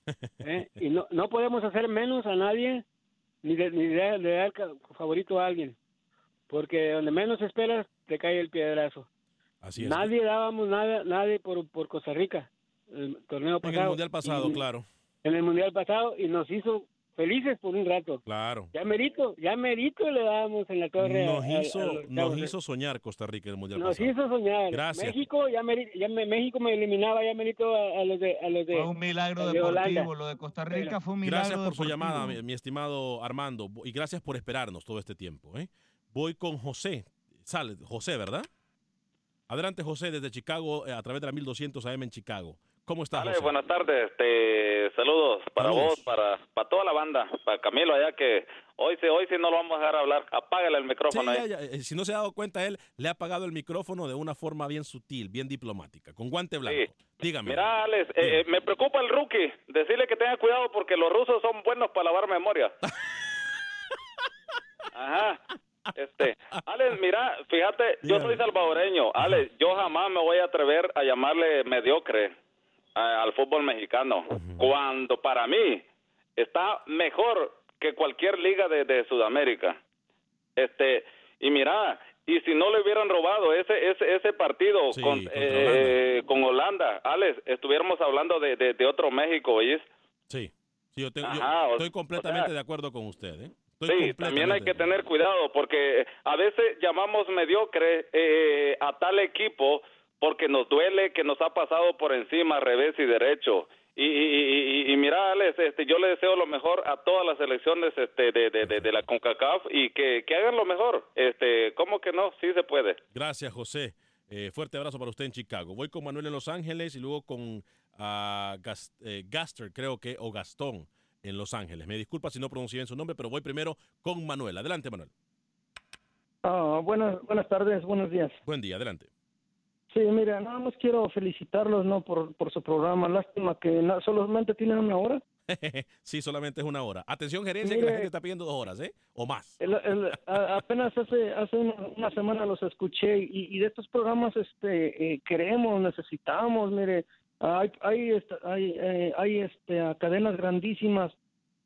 ¿eh? y no, no podemos hacer menos a nadie ni de, ni de, de dar favorito a alguien, porque donde menos esperas te cae el piedrazo. Así es. Nadie dábamos nada, nadie por, por Costa Rica, el torneo En pasado. el Mundial pasado, Y- claro. En el mundial pasado y nos hizo felices por un rato. Claro. Ya merito, ya merito le dábamos en la torre. Nos a- a- a hizo, los nos hizo soñar Costa Rica en el Mundial Nos pasado. hizo soñar. Gracias. México ya, meri- ya me, México me eliminaba ya merito a, a los de a los de Fue un milagro de Holanda. deportivo. Lo de Costa Rica fue un milagro Gracias por su llamada, mi, mi estimado Armando, y gracias por esperarnos todo este tiempo. ¿eh? Voy con José. Sale, José, ¿verdad? Adelante, José, desde Chicago, eh, a través de la 1200 AM en Chicago. ¿Cómo estás, José? buenas tardes. Este, saludos para Saludos. vos, para, para toda la banda, para Camilo allá que hoy sí, hoy sí no lo vamos a dejar hablar. Apágale el Sí, micrófono ya, ahí. ya, eh, si no se ha dado cuenta, él le ha apagado el micrófono de una forma bien sutil, bien diplomática, con guante blanco. Dígame. Mira, Alex, eh, eh, me preocupa el rookie. Decirle que tenga cuidado porque los rusos son buenos para lavar memoria. Ajá. Este, Alex, mira, fíjate, yo soy salvadoreño. Alex, yo jamás me voy a atrever a llamarle mediocre a- al fútbol mexicano. Cuando para mí está mejor que cualquier liga de, de Sudamérica. Este, y mira, y si no le hubieran robado ese ese, ese partido Sí, con, eh, con Holanda, Alex, estuviéramos hablando de, de, de otro México, ¿oís? Sí, sí, yo, tengo- Ajá, estoy completamente o sea- de acuerdo con usted. ¿eh? Sí, también hay que tener cuidado porque a veces llamamos mediocre eh, a tal equipo porque nos duele que nos ha pasado por encima, revés y derecho. Y, y, y- y mira, Alex, este, yo le deseo lo mejor a todas las selecciones este, de, de, de, de la CONCACAF y que, que hagan lo mejor. Este, ¿Cómo que no? Sí se puede. Gracias, José. Eh, fuerte abrazo para usted en Chicago. Voy con Manuel en Los Ángeles y luego con Gas- eh, Gaster, creo que, o Gastón en Los Ángeles. Me disculpa si no pronuncié bien su nombre, pero voy primero con Manuel. Adelante, Manuel. Ah, buenas, buenas tardes, buenos días. Buen día, adelante. Sí, mira, nada más quiero felicitarlos no por, por su programa. Lástima que solamente tienen una hora. sí, solamente es una hora. Atención, gerencia, que la Mire- gente está pidiendo dos horas, ¿eh? O más. El- el- a- apenas hace hace una, una semana los escuché y, y de estos programas este eh, queremos, necesitamos, mire, hay hay hay, eh, hay este cadenas grandísimas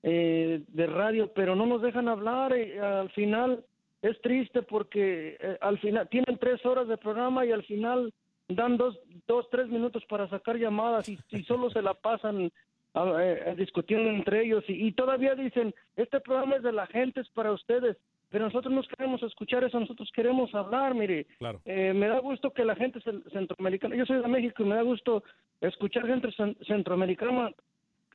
eh, de radio, pero no nos dejan hablar. Y al final es triste porque eh, al final tienen tres horas de programa y al final dan dos, dos tres minutos para sacar llamadas y, solo se la pasan ah, eh, discutiendo entre ellos y todavía dicen, este programa es de la gente, es para ustedes. Pero nosotros no queremos escuchar eso, nosotros queremos hablar, mire. Claro. Eh, me da gusto que la gente cen- centroamericana, yo soy de México y me da gusto escuchar gente cen- centroamericana,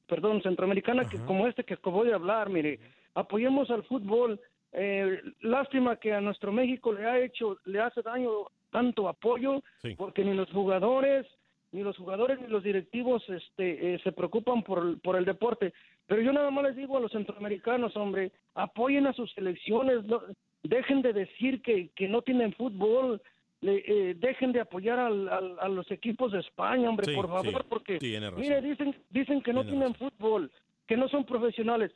perdón, centroamericana que como este que acabo de hablar, mire, apoyemos al fútbol. Eh, lástima que a nuestro México le ha hecho, le hace daño tanto apoyo, porque ni los jugadores, ni los jugadores ni los directivos este, eh, se preocupan por, el- por el deporte. Pero yo nada más les digo a los centroamericanos, hombre, apoyen a sus selecciones, no- dejen de decir que, que no tienen fútbol, le- eh, dejen de apoyar al- al- a los equipos de España, hombre, Sí, por favor, sí, porque mire, dicen, dicen que no Tiene tienen fútbol, que no son profesionales.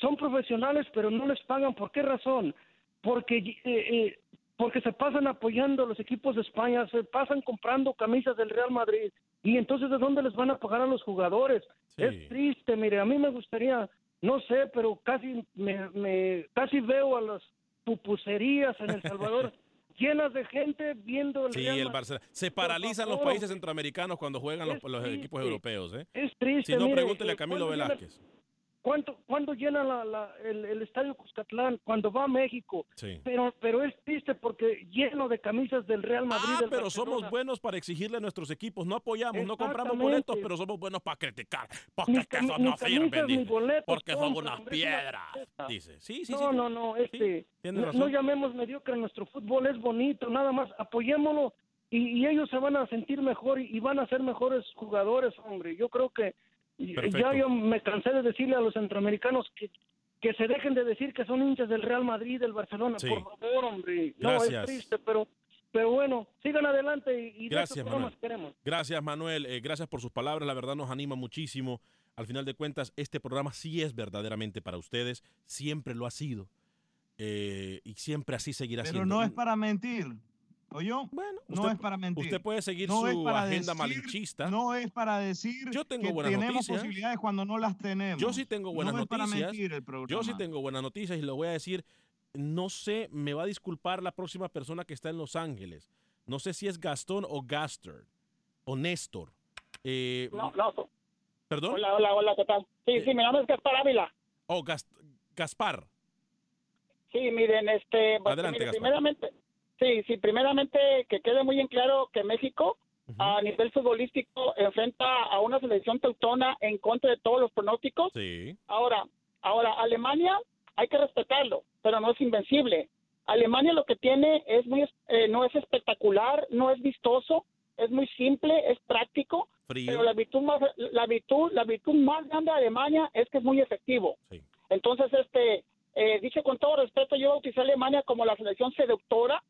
Son profesionales, pero no les pagan. ¿Por qué razón? Porque eh, eh, porque se pasan apoyando a los equipos de España, se pasan comprando camisas del Real Madrid. Y entonces, ¿de dónde les van a pagar a los jugadores? Es triste, mire, a mí me gustaría, no sé, pero casi me, me casi veo a las pupuserías en El Salvador llenas de gente viendo el Sí, Real el. Barcelona. Se paralizan los países centroamericanos cuando juegan los, los equipos europeos. ¿eh? Es triste, Si no, mire, pregúntele a eh, Camilo ¿cuándo llena- Velázquez. ¿Cuánto, cuándo llena la, la- el, el estadio Cuscatlán? Cuando va a México. Sí. Pero, pero es triste porque lleno de camisas del Real Madrid. Ah, del pero Barcelona. somos buenos para exigirle a nuestros equipos. No apoyamos, no compramos boletos, pero somos buenos para criticar. Porque es que cami- no dice. boletos Porque son unas una piedras. Dice, sí, sí, no, sí. no, no, este, tiene no, no llamemos mediocre nuestro fútbol, es bonito, nada más, apoyémoslo y, y ellos se van a sentir mejor y, y van a ser mejores jugadores, hombre. Yo creo que Perfecto. ya yo me cansé de decirle a los centroamericanos que, que se dejen de decir que son hinchas del Real Madrid, del Barcelona, Sí. por favor, hombre. No, Gracias. es triste, pero, pero bueno, sigan adelante y, y de Gracias, esos programas Manuel. queremos. Gracias, Manuel. Eh, gracias por sus palabras. La verdad nos anima muchísimo. Al final de cuentas, este programa sí es verdaderamente para ustedes. Siempre lo ha sido. Eh, y siempre así seguirá Pero siendo. no es para mentir. ¿Oyó? Bueno, no usted- es para mentir. usted puede seguir No su agenda decir- malinchista. No es para decir Yo tengo que buenas tenemos noticias. posibilidades cuando no las tenemos. Yo sí tengo buenas no es para noticias. mentir el programa. Yo sí tengo buenas noticias y le voy a decir, no sé, me va a disculpar la próxima persona que está en Los Ángeles. No sé si es Gastón o Gaster o Néstor. Eh, No, no. ¿Perdón? Hola, hola, hola, ¿qué tal? Sí, sí, mi nombre es Gaspar Ávila. Oh, Gas- Gaspar. Sí, miren, este, Adelante, mire, Gaspar. primeramente, sí, sí, primeramente que quede muy en claro que México a nivel futbolístico enfrenta a una selección teutona en contra de todos los pronósticos. Sí. Ahora, ahora Alemania hay que respetarlo, pero no es invencible. Alemania lo que tiene es muy, eh, no es espectacular, no es vistoso, es muy simple, es práctico. Frío. Pero la virtud más, la virtud, la virtud más grande de Alemania es que es muy efectivo. Entonces, este, eh, dicho con todo respeto, yo bauticé a Alemania como la selección seductora,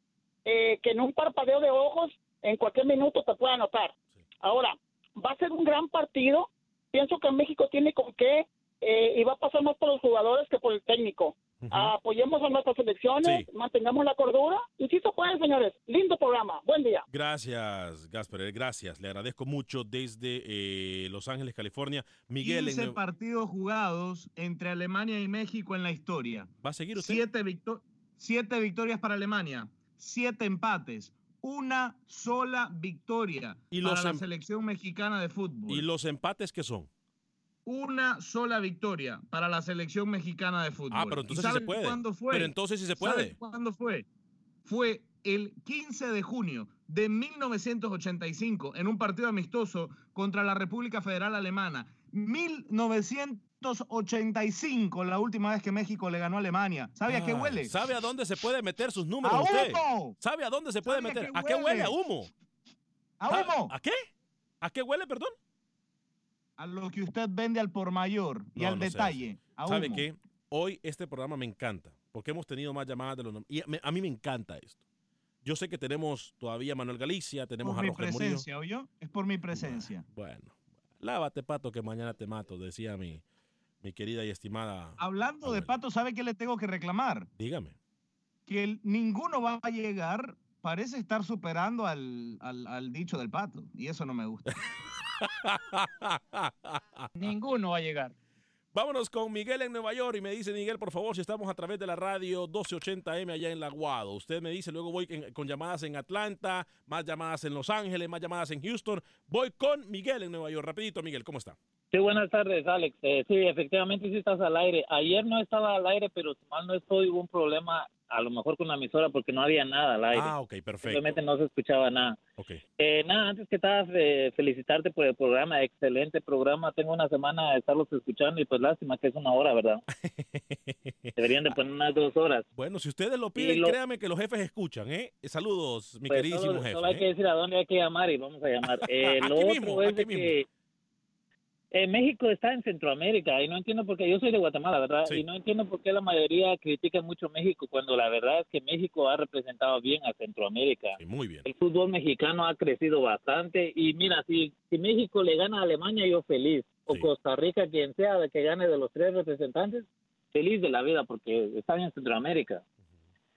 eh, que en un parpadeo de ojos, en cualquier minuto te puede anotar. Ahora, va a ser un gran partido. Pienso que México tiene con qué eh, y va a pasar más por los jugadores que por el técnico. Apoyemos a nuestras selecciones, mantengamos la cordura y si se puede, señores. Lindo programa. Buen día. Gracias, Gasper. eh, Gracias. Le agradezco mucho desde eh, Los Ángeles, California. Miguel, en 15 Nueva- partidos jugados entre Alemania y México en la historia. ¿va a seguir usted? Siete, victo- siete victorias para Alemania, siete empates, una sola victoria Y para los la em- selección mexicana de fútbol. ¿Y los empates qué son? Una sola victoria para la selección mexicana de fútbol. Ah, pero ¿Y entonces sí se puede. ¿Cuándo fue? Pero entonces sí se ¿Saben puede. ¿Cuándo fue? Fue el 15 de junio de 1985 en un partido amistoso contra la República Federal Alemana. 1985, la última vez que México le ganó a Alemania. ¿Sabe a qué Ah, huele? ¿Sabe a dónde se puede meter sus números ¡A usted? humo! ¿Sabe a dónde se puede ¿Sabe a meter? qué ¿A qué huele? ¿A humo? ¿A ¿Sa- humo? ¿A qué? ¿A qué huele, perdón? A lo que usted vende al por mayor y No, al no detalle. A ¿Sabe humo. qué? Hoy este programa me encanta porque hemos tenido más llamadas de los y a mí me encanta esto. Yo sé que tenemos todavía a Manuel Galicia, tenemos Por a mi Roger Murillo. presencia, ¿oyó? Es por mi presencia. Bueno, lávate pato que mañana te mato, decía mi, mi querida y estimada. Hablando de Pato, ¿sabe qué le tengo que reclamar? Dígame. Que el- ninguno va a llegar, parece estar superando al, al- al dicho del Pato. Y eso no me gusta. Ninguno va a llegar. Vámonos con Miguel en Nueva York y me dice Miguel, por favor, si estamos a través de la radio 1280M allá en La Guado. Usted me dice, luego voy en- con llamadas en Atlanta, más llamadas en Los Ángeles, más llamadas en Houston. Voy con Miguel en Nueva York. Rapidito, Miguel, ¿cómo está? Sí, buenas tardes, Alex. Eh, sí, efectivamente sí estás al aire. Ayer no estaba al aire, pero si mal no estoy, hubo un problema a lo mejor con la emisora porque no había nada al aire. Ah, ok, perfecto. Simplemente no se escuchaba nada. Ok. Eh, nada, antes que nada, eh, felicitarte por el programa, excelente programa. Tengo una semana de estarlos escuchando y pues lástima que es una hora, ¿verdad? Deberían de poner unas dos horas. Bueno, si ustedes lo piden, lo- créame que los jefes escuchan, ¿eh? Saludos, mi Pues queridísimo solo, jefe. solo hay ¿eh? que decir a dónde hay que llamar y vamos a llamar. Eh, lo otro mismo, es de que eh, México está en Centroamérica y no entiendo por qué, yo soy de Guatemala, ¿verdad? Sí. Y no entiendo por qué la mayoría critica mucho México cuando la verdad es que México ha representado bien a Centroamérica. muy bien. El fútbol mexicano ha crecido bastante y mira, si, si México le gana a Alemania, yo feliz. O Costa Rica, quien sea que gane de los tres representantes, feliz de la vida porque están en Centroamérica.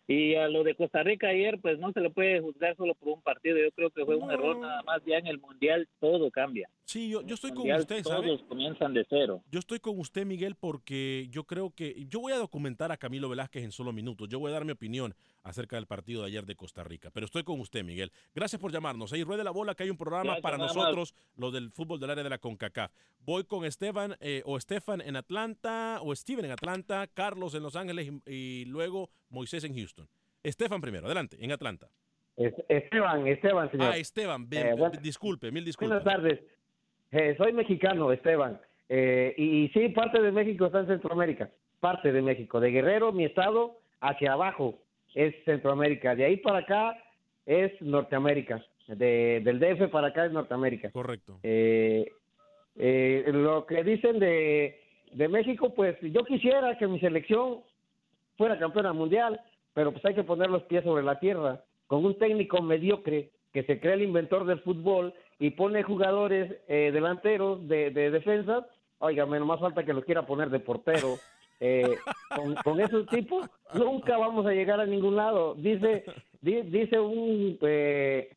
Y a lo de Costa Rica ayer, pues no se le puede juzgar solo por un partido. Yo creo que fue un error nada más. Ya en el Mundial todo cambia. Sí, yo, yo estoy con usted, todos ¿sabe? comienzan de cero. Yo estoy con usted, Miguel, porque yo creo que yo voy a documentar a Camilo Velázquez en solo minutos. Yo voy a dar mi opinión acerca del partido de ayer de Costa Rica. Pero estoy con usted, Miguel. Gracias por llamarnos. Ahí ruede la bola que hay un programa Gracias, para nosotros, lo del fútbol del área de la CONCACAF. Voy con Esteban eh, o Estefan en Atlanta o Steven en Atlanta, Carlos en Los Ángeles y, y luego Moisés en Houston. Estefan primero, adelante, en Atlanta. Es- Esteban, Esteban, señor. Ah, Esteban, ven, Eh, bueno, disculpe, mil disculpas. Buenas tardes. Eh, soy mexicano, Esteban. Eh, y, sí, parte de México está en Centroamérica. Parte de México. De Guerrero, mi estado, hacia abajo es Centroamérica. De ahí para acá es Norteamérica. De, del DF para acá es Norteamérica. Correcto. Eh, eh, lo que dicen de, de México, pues yo quisiera que mi selección fuera campeona mundial, pero pues hay que poner los pies sobre la tierra. Con un técnico mediocre que se cree el inventor del fútbol y pone jugadores eh, delanteros de, de defensa, oiga, menos más falta que los quiera poner de portero. Eh, con, con esos tipos nunca vamos a llegar a ningún lado. Dice, di- dice un eh,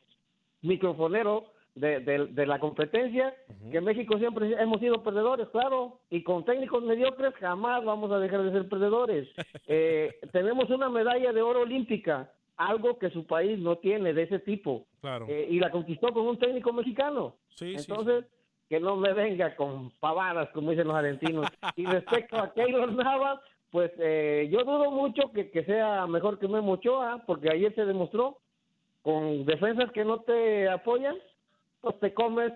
microfonero de, de- de la competencia que México siempre hemos sido perdedores, claro, y con técnicos mediocres jamás vamos a dejar de ser perdedores. Eh, tenemos una medalla de oro olímpica, algo que su país no tiene de ese tipo, Claro. Eh, y la conquistó con un técnico mexicano. Sí, sí, Entonces, que no me venga con pavadas, como dicen los argentinos. y respecto a Keylor Navas, pues eh, yo dudo mucho que, que sea mejor que Memo Ochoa, porque ayer se demostró con defensas que no te apoyan, pues te comes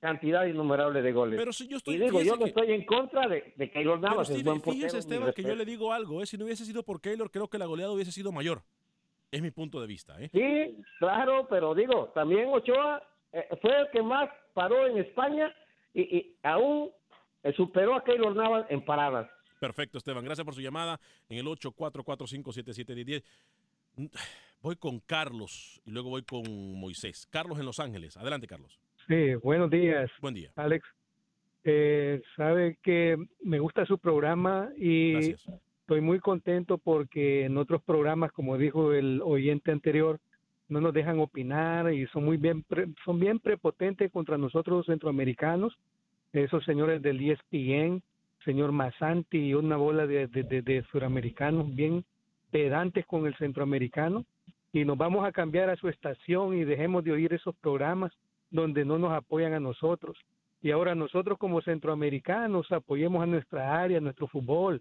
cantidad innumerable de goles. Pero si yo estoy- y digo, yo no que- estoy en contra de, de Keylor Pero Navas, es Steve, buen portero. fíjese, Esteban, que yo le digo algo, ¿eh? si no hubiese sido por Keylor, creo que la goleada hubiese sido mayor. Es mi punto de vista. ¿eh? Sí, claro, pero digo, también Ochoa eh, fue el que más paró en España y, y aún eh, superó a Keylor Navas en paradas. Perfecto, Esteban. Gracias por su llamada en el 844-577-1010. Mm, Voy con Carlos y luego voy con Moisés. Carlos en Los Ángeles. Adelante, Carlos. Sí, buenos días. Buen día. Alex. Eh, sabe que me gusta su programa y estoy muy contento porque en otros programas, como dijo el oyente anterior, no nos dejan opinar y son muy bien son bien prepotentes contra nosotros los centroamericanos. Esos señores del ESPN, señor Masanti y una bola de, de, de- de suramericanos bien pedantes con el centroamericano y nos vamos a cambiar a su estación y dejemos de oír esos programas donde no nos apoyan a nosotros. Y ahora nosotros como centroamericanos apoyemos a nuestra área, a nuestro fútbol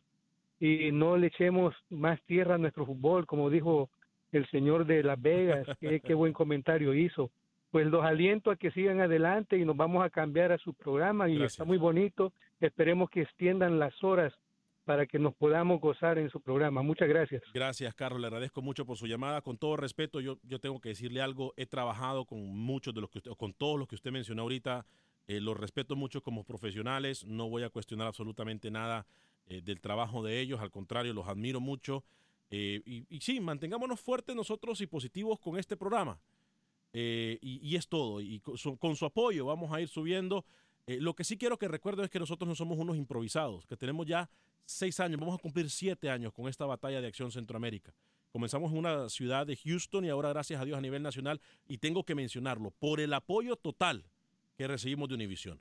y no le echemos más tierra a nuestro fútbol, como dijo el señor de Las Vegas, qué, qué buen comentario hizo. Pues los aliento a que sigan adelante y nos vamos a cambiar a su programa y está muy bonito. Esperemos que extiendan las horas para que nos podamos gozar en su programa. Muchas gracias. Gracias, Carlos. Le agradezco mucho por su llamada. Con todo respeto, yo, yo tengo que decirle algo. He trabajado con muchos de los que usted, con todos los que usted mencionó ahorita. Eh, los respeto mucho como profesionales. No voy a cuestionar absolutamente nada eh, del trabajo de ellos. Al contrario, los admiro mucho. Eh, y, y sí, mantengámonos fuertes nosotros y positivos con este programa. Eh, y, y es todo. Y con su, con su apoyo vamos a ir subiendo. Eh, lo que sí quiero que recuerden es que nosotros no somos unos improvisados, que tenemos ya seis años, vamos a cumplir siete años con esta batalla de acción Centroamérica. Comenzamos en una ciudad de Houston y ahora, gracias a Dios, a nivel nacional. Y tengo que mencionarlo, por el apoyo total que recibimos de Univisión.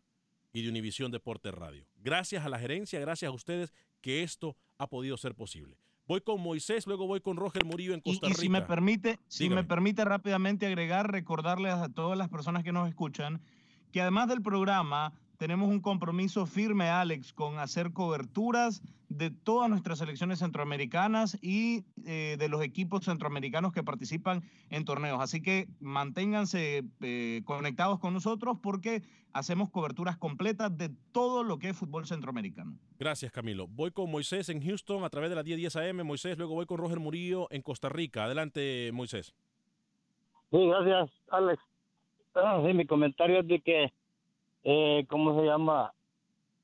Y de Univisión Deporte Radio. Gracias a la gerencia, gracias a ustedes que esto ha podido ser posible. Voy con Moisés, luego voy con Roger Murillo en Costa Y Rica. si me permite, si me permite rápidamente agregar, recordarles a todas las personas que nos escuchan que además del programa tenemos un compromiso firme, Alex, con hacer coberturas de todas nuestras selecciones centroamericanas y eh, de los equipos centroamericanos que participan en torneos. Así que manténganse eh, conectados con nosotros porque hacemos coberturas completas de todo lo que es fútbol centroamericano. Gracias, Camilo. Voy con Moisés en Houston a través de la 1010 AM. Moisés, luego voy con Roger Murillo en Costa Rica. Adelante, Moisés. Sí, gracias, Alex. Ah, sí, mi comentario es de que, eh, ¿cómo se llama?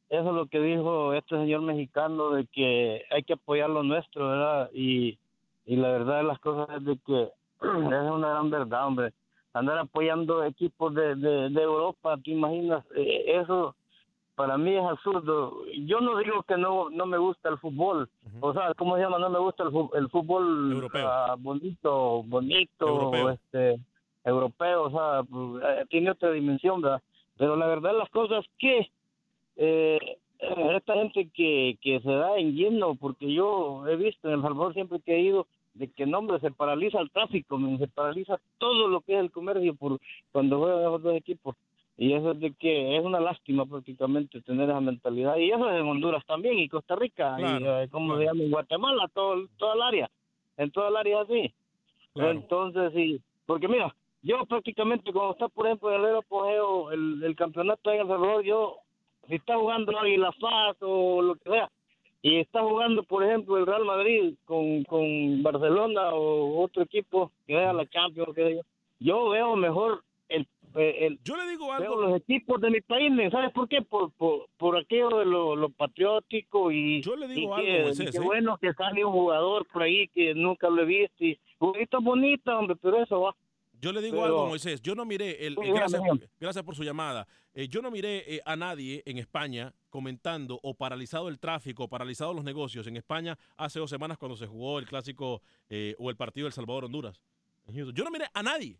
Eso es lo que dijo este señor mexicano, de que hay que apoyar lo nuestro, ¿verdad? Y, y la verdad de las cosas es de que es una gran verdad, hombre. Andar apoyando equipos de, de, de Europa, ¿te imaginas? Eh, eso para mí es absurdo. Yo no digo que no no me gusta el fútbol, o sea, ¿cómo se llama? No me gusta el, el fútbol ah, bonito, bonito, Europeo. este europeo, o sea, pues, eh, tiene otra dimensión, ¿verdad? Pero la verdad las cosas que eh, esta gente que, que se da en lleno, porque yo he visto en El Salvador siempre que he ido, de que no, hombre, se paraliza el tráfico, se paraliza todo lo que es el comercio por cuando juegan esos dos equipos. Y eso es de que es una lástima prácticamente tener esa mentalidad. Y eso es en Honduras también, y Costa Rica, y Claro, eh, como se llama, en Guatemala, todo, toda el área, en toda el área así. Entonces, sí, porque mira, yo prácticamente cuando está, por ejemplo, en el apogeo, el, el campeonato en El Salvador, yo, si está jugando Águila Faz o lo que sea, y está jugando, por ejemplo, el Real Madrid con, con Barcelona o otro equipo que vea la Champions, sé yo, yo veo mejor el, el yo le digo algo. los equipos de mi país sabes por qué por por, por aquello de lo, lo patriótico y yo le digo y que, algo, qué ¿eh? bueno que sale un jugador por ahí que nunca lo he visto y jueguito bonito hombre pero eso va Yo le digo Pero- algo, Moisés. Yo no miré, el, eh, gracias, por su llamada. Eh, yo no miré eh, a nadie en España comentando o paralizado el tráfico, o paralizado los negocios en España hace dos semanas cuando se jugó el clásico eh, o el partido del Salvador-Honduras. Yo no miré a nadie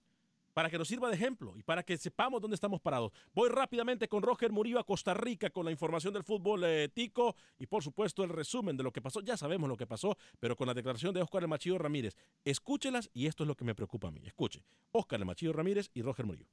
para que nos sirva de ejemplo y para que sepamos dónde estamos parados. Voy rápidamente con Roger Murillo a Costa Rica con la información del fútbol eh, tico y por supuesto el resumen de lo que pasó. Ya sabemos lo que pasó, pero con la declaración de Oscar El Machillo Ramírez. Escúchelas y esto es lo que me preocupa a mí. Escuche, Oscar El Machillo Ramírez y Roger Murillo.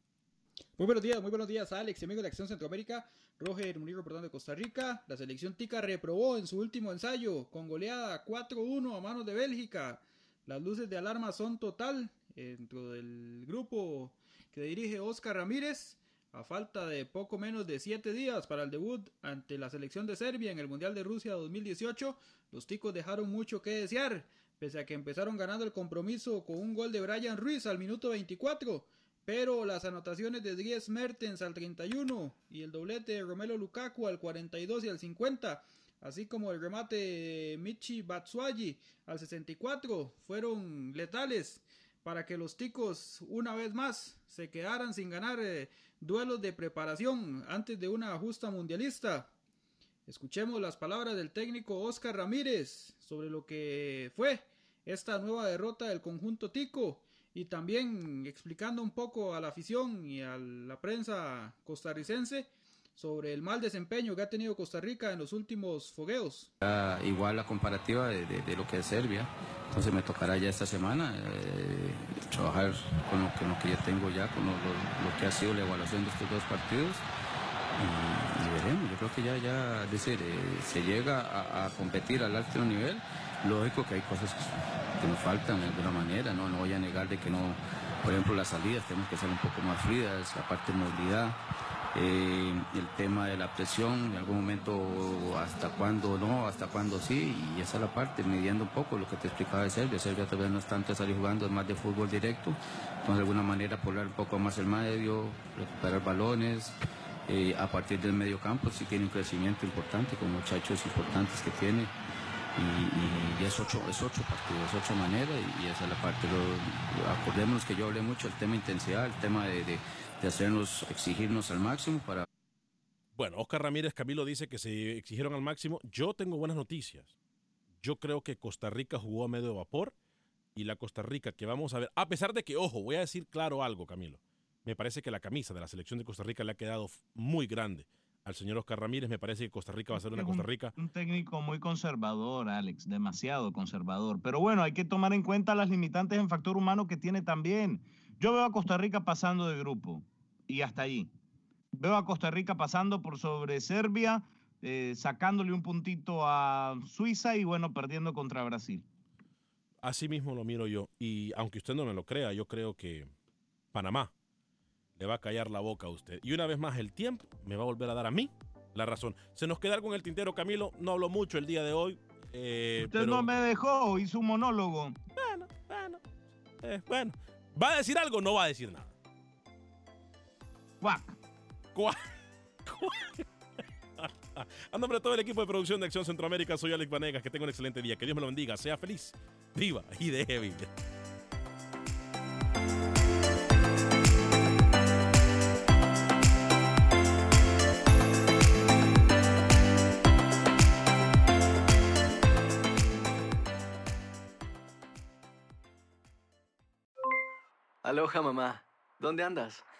Muy buenos días, muy buenos días, Alex y amigos de Acción Centroamérica. Roger Murillo reportando de Costa Rica. La selección tica reprobó en su último ensayo con goleada 4-1 a manos de Bélgica. Las luces de alarma son total dentro del grupo que dirige Oscar Ramírez. A falta de poco menos de 7 días para el debut ante la selección de Serbia en el Mundial de Rusia 2018, los ticos dejaron mucho que desear, pese a que empezaron ganando el compromiso con un gol de Brian Ruiz al minuto 24 pero las anotaciones de Dries Mertens al 31 y el doblete de Romelo Lukaku al 42 y al 50, así como el remate de Michi Batshuayi al 64, fueron letales para que los ticos una vez más se quedaran sin ganar eh, duelos de preparación antes de una justa mundialista. Escuchemos las palabras del técnico Oscar Ramírez sobre lo que fue esta nueva derrota del conjunto tico y también explicando un poco a la afición y a la prensa costarricense sobre el mal desempeño que ha tenido Costa Rica en los últimos fogueos. Igual la comparativa de, de- lo que es Serbia. Entonces me tocará ya esta semana eh, trabajar con lo, con lo que yo tengo ya, con lo, lo- que ha sido la evaluación de estos dos partidos. Y, veremos, yo creo que ya, ya es decir, eh, se llega a, competir al alto nivel. Lógico que hay cosas que, nos faltan de alguna manera, ¿no? no voy a negar de que no, por ejemplo, las salidas tenemos que ser un poco más fluidas, la parte de movilidad. Eh, el tema de la presión, en algún momento hasta cuándo no, hasta cuándo sí, y esa es la parte, midiendo un poco lo que te explicaba de Serbia. Serbia todavía no es tanto de salir jugando, es más de fútbol directo, entonces de alguna manera poblar un poco más el medio, recuperar balones. eh, a partir del medio campo sí tiene un crecimiento importante con muchachos importantes que tiene y, es ocho es ocho partidos, es ocho maneras y, esa es la parte. Lo- acordémonos que yo hablé mucho del tema intensidad, el tema de- de hacernos exigirnos al máximo para Bueno, Oscar Ramírez Camilo dice que se exigieron al máximo. Yo tengo buenas noticias. Yo creo que Costa Rica jugó a medio vapor y la Costa Rica que vamos a ver, a pesar de que, ojo, voy a decir claro algo, Camilo. Me parece que la camisa de la selección de Costa Rica le ha quedado muy grande al señor Oscar Ramírez. Me parece que Costa Rica va a ser una Costa un- Rica. Un técnico muy conservador, Alex, demasiado conservador. Pero bueno, hay que tomar en cuenta las limitantes en factor humano que tiene también. Yo veo a Costa Rica pasando de grupo y hasta allí. Veo a Costa Rica pasando por sobre Serbia, eh, sacándole un puntito a Suiza y bueno, perdiendo contra Brasil. Así mismo lo miro yo. Y aunque usted no me lo crea, yo creo que Panamá le va a callar la boca a usted. Y una vez más, el tiempo me va a volver a dar a mí la razón. Se nos queda algo en el tintero, Camilo. No hablo mucho el día de hoy. eh, Usted pero- no me dejó, hizo un monólogo. Bueno, bueno. eh, bueno. ¿Va a decir algo? No va a decir nada. Cuac. Cuac. A nombre de todo el equipo de producción de Acción Centroamérica, soy Alex Vanegas. Que tenga un excelente día. Que Dios me lo bendiga. Sea feliz, viva y deje vivir. Aloha mamá, ¿dónde andas?